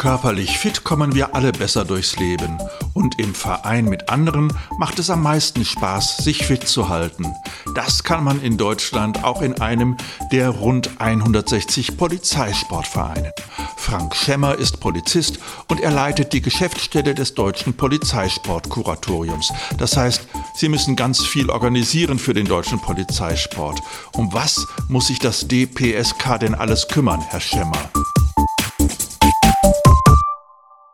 Körperlich fit kommen wir alle besser durchs Leben. Und im Verein mit anderen macht es am meisten Spaß, sich fit zu halten. Das kann man in Deutschland auch in einem der rund 160 Polizeisportvereine. Frank Schemmer ist Polizist und er leitet die Geschäftsstelle des Deutschen Polizeisportkuratoriums. Das heißt, sie müssen ganz viel organisieren für den deutschen Polizeisport. Um was muss sich das DPSK denn alles kümmern, Herr Schemmer?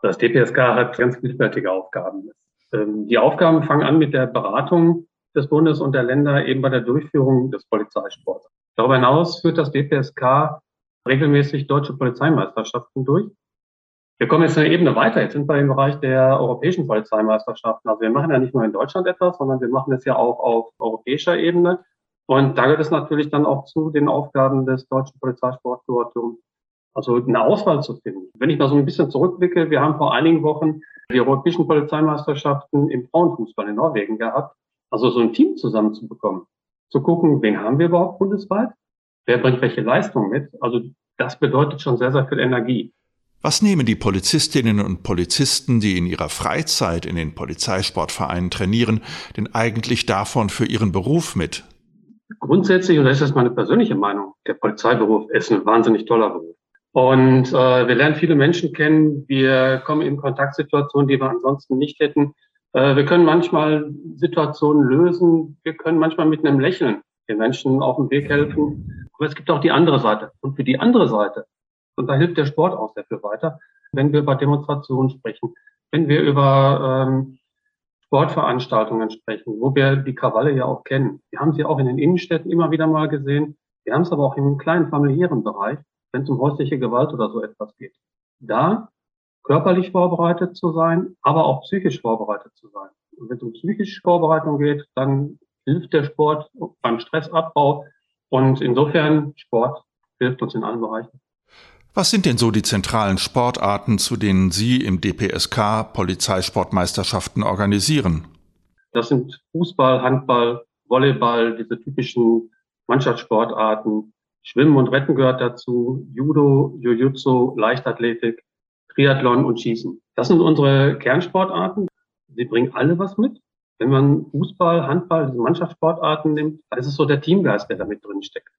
Das DPSK hat ganz vielfältige Aufgaben. Ähm, die Aufgaben fangen an mit der Beratung des Bundes und der Länder eben bei der Durchführung des Polizeisports. Darüber hinaus führt das DPSK regelmäßig deutsche Polizeimeisterschaften durch. Wir kommen jetzt eine Ebene weiter. Jetzt sind wir im Bereich der europäischen Polizeimeisterschaften. Also wir machen ja nicht nur in Deutschland etwas, sondern wir machen es ja auch auf europäischer Ebene. Und da gehört es natürlich dann auch zu den Aufgaben des deutschen Polizeisportkuratoriums, also eine Auswahl zu finden. Wenn ich mal so ein bisschen zurückblicke, wir haben vor einigen Wochen die europäischen Polizeimeisterschaften im Frauenfußball in Norwegen gehabt. Also so ein Team zusammenzubekommen, zu gucken, wen haben wir überhaupt bundesweit, wer bringt welche Leistung mit. Also das bedeutet schon sehr, sehr viel Energie. Was nehmen die Polizistinnen und Polizisten, die in ihrer Freizeit in den Polizeisportvereinen trainieren, denn eigentlich davon für ihren Beruf mit? Grundsätzlich, und das ist meine persönliche Meinung, der Polizeiberuf ist ein wahnsinnig toller Beruf. Und äh, wir lernen viele Menschen kennen. Wir kommen in Kontaktsituationen, die wir ansonsten nicht hätten. Äh, wir können manchmal Situationen lösen. Wir können manchmal mit einem Lächeln den Menschen auf dem Weg helfen. Aber es gibt auch die andere Seite. Und für die andere Seite, und da hilft der Sport auch sehr viel weiter, wenn wir über Demonstrationen sprechen, wenn wir über ähm, Sportveranstaltungen sprechen, wo wir die Krawalle ja auch kennen. Wir haben sie auch in den Innenstädten immer wieder mal gesehen. Wir haben es aber auch im kleinen familiären Bereich wenn es um häusliche Gewalt oder so etwas geht. Da körperlich vorbereitet zu sein, aber auch psychisch vorbereitet zu sein. Und wenn es um psychische Vorbereitung geht, dann hilft der Sport beim Stressabbau. Und insofern, Sport hilft uns in allen Bereichen. Was sind denn so die zentralen Sportarten, zu denen Sie im DPSK Polizeisportmeisterschaften organisieren? Das sind Fußball, Handball, Volleyball, diese typischen Mannschaftssportarten, Schwimmen und Retten gehört dazu, Judo, Jiu-Jitsu, Leichtathletik, Triathlon und Schießen. Das sind unsere Kernsportarten. Sie bringen alle was mit. Wenn man Fußball, Handball, diese Mannschaftssportarten nimmt, dann ist es so der Teamgeist, der da mit drin steckt.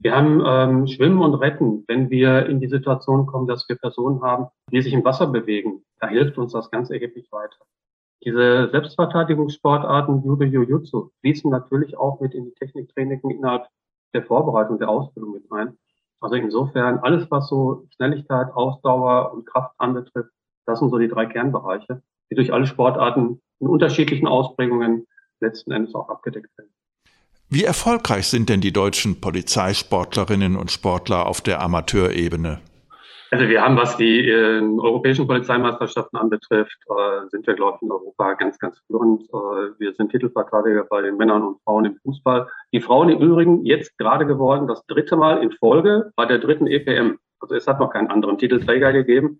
Wir haben ähm, Schwimmen und Retten, wenn wir in die Situation kommen, dass wir Personen haben, die sich im Wasser bewegen. Da hilft uns das ganz erheblich weiter. Diese Selbstverteidigungssportarten, Judo, Jiu-Jitsu, fließen natürlich auch mit in die Techniktraining innerhalb der Vorbereitung der Ausbildung mit rein. Also insofern alles, was so Schnelligkeit, Ausdauer und Kraft anbetrifft, das sind so die drei Kernbereiche, die durch alle Sportarten in unterschiedlichen Ausprägungen letzten Endes auch abgedeckt werden. Wie erfolgreich sind denn die deutschen Polizeisportlerinnen und Sportler auf der Amateurebene? Also wir haben, was die äh, europäischen Polizeimeisterschaften anbetrifft, äh, sind wir, glaube ich, in Europa ganz, ganz führend. Äh, wir sind Titelverteidiger bei den Männern und Frauen im Fußball. Die Frauen im Übrigen jetzt gerade geworden, das dritte Mal in Folge bei der dritten EPM. Also es hat noch keinen anderen Titelträger gegeben.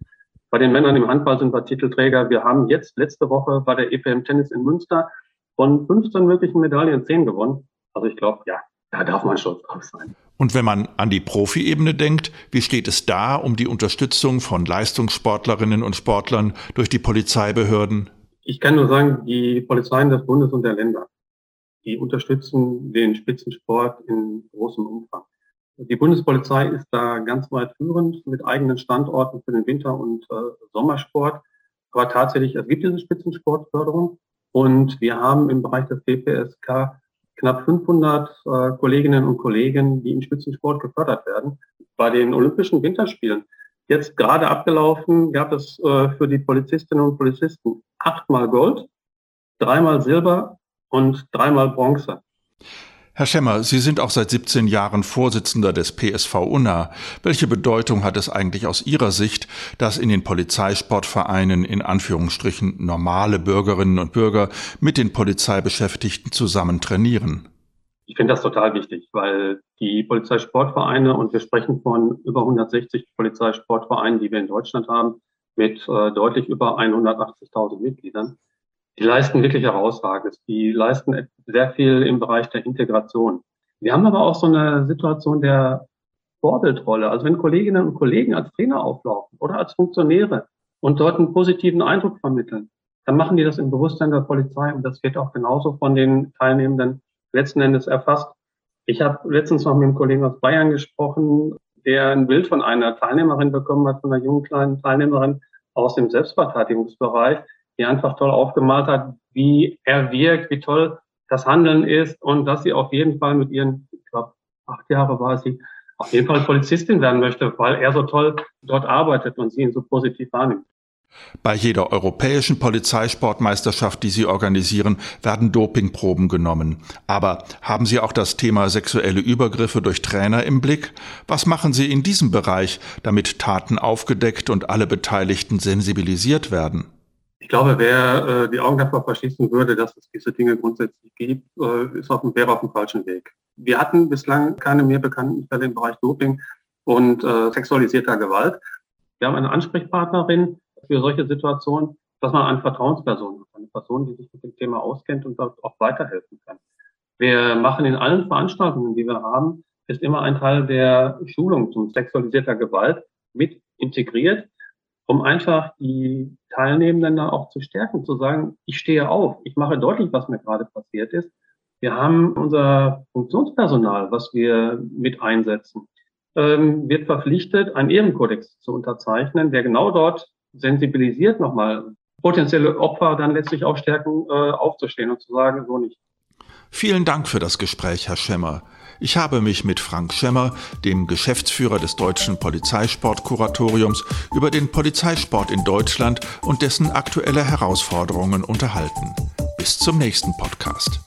Bei den Männern im Handball sind wir Titelträger. Wir haben jetzt letzte Woche bei der EPM Tennis in Münster von 15 möglichen Medaillen 10 gewonnen. Also ich glaube, ja, da darf man stolz drauf sein. Und wenn man an die Profiebene denkt, wie steht es da um die Unterstützung von Leistungssportlerinnen und Sportlern durch die Polizeibehörden? Ich kann nur sagen, die Polizeien des Bundes und der Länder, die unterstützen den Spitzensport in großem Umfang. Die Bundespolizei ist da ganz weit führend mit eigenen Standorten für den Winter- und äh, Sommersport. Aber tatsächlich, es gibt diese Spitzensportförderung und wir haben im Bereich des BPSK knapp 500 äh, Kolleginnen und Kollegen, die im Spitzensport gefördert werden. Bei den Olympischen Winterspielen, jetzt gerade abgelaufen, gab es äh, für die Polizistinnen und Polizisten achtmal Gold, dreimal Silber und dreimal Bronze. Herr Schemmer, Sie sind auch seit 17 Jahren Vorsitzender des PSV Unna. Welche Bedeutung hat es eigentlich aus Ihrer Sicht, dass in den Polizeisportvereinen in Anführungsstrichen normale Bürgerinnen und Bürger mit den Polizeibeschäftigten zusammen trainieren? Ich finde das total wichtig, weil die Polizeisportvereine, und wir sprechen von über 160 Polizeisportvereinen, die wir in Deutschland haben, mit äh, deutlich über 180.000 Mitgliedern, die leisten wirklich herausragendes. Die leisten sehr viel im Bereich der Integration. Wir haben aber auch so eine Situation der Vorbildrolle. Also wenn Kolleginnen und Kollegen als Trainer auflaufen oder als Funktionäre und dort einen positiven Eindruck vermitteln, dann machen die das im Bewusstsein der Polizei und das wird auch genauso von den Teilnehmenden letzten Endes erfasst. Ich habe letztens noch mit einem Kollegen aus Bayern gesprochen, der ein Bild von einer Teilnehmerin bekommen hat, von einer jungen kleinen Teilnehmerin aus dem Selbstverteidigungsbereich, die einfach toll aufgemalt hat, wie er wirkt, wie toll das Handeln ist und dass sie auf jeden Fall mit ihren, ich glaube, acht Jahre war sie, auf jeden Fall Polizistin werden möchte, weil er so toll dort arbeitet und sie ihn so positiv wahrnimmt. Bei jeder europäischen Polizeisportmeisterschaft, die Sie organisieren, werden Dopingproben genommen. Aber haben Sie auch das Thema sexuelle Übergriffe durch Trainer im Blick? Was machen Sie in diesem Bereich, damit Taten aufgedeckt und alle Beteiligten sensibilisiert werden? Ich glaube, wer äh, die Augen davor verschließen würde, dass es diese Dinge grundsätzlich gibt, äh, ist auf dem, wäre auf dem falschen Weg. Wir hatten bislang keine mehr bekannten Fälle im Bereich Doping und äh, sexualisierter Gewalt. Wir haben eine Ansprechpartnerin für solche Situationen, dass man eine Vertrauensperson hat, eine Person, die sich mit dem Thema auskennt und dort auch weiterhelfen kann. Wir machen in allen Veranstaltungen, die wir haben, ist immer ein Teil der Schulung zum sexualisierter Gewalt mit integriert um einfach die Teilnehmenden dann auch zu stärken, zu sagen, ich stehe auf, ich mache deutlich, was mir gerade passiert ist. Wir haben unser Funktionspersonal, was wir mit einsetzen, ähm, wird verpflichtet, einen Ehrenkodex zu unterzeichnen, der genau dort sensibilisiert, nochmal potenzielle Opfer dann letztlich auch stärken, äh, aufzustehen und zu sagen, so nicht. Vielen Dank für das Gespräch, Herr Schemmer. Ich habe mich mit Frank Schemmer, dem Geschäftsführer des Deutschen Polizeisportkuratoriums, über den Polizeisport in Deutschland und dessen aktuelle Herausforderungen unterhalten. Bis zum nächsten Podcast.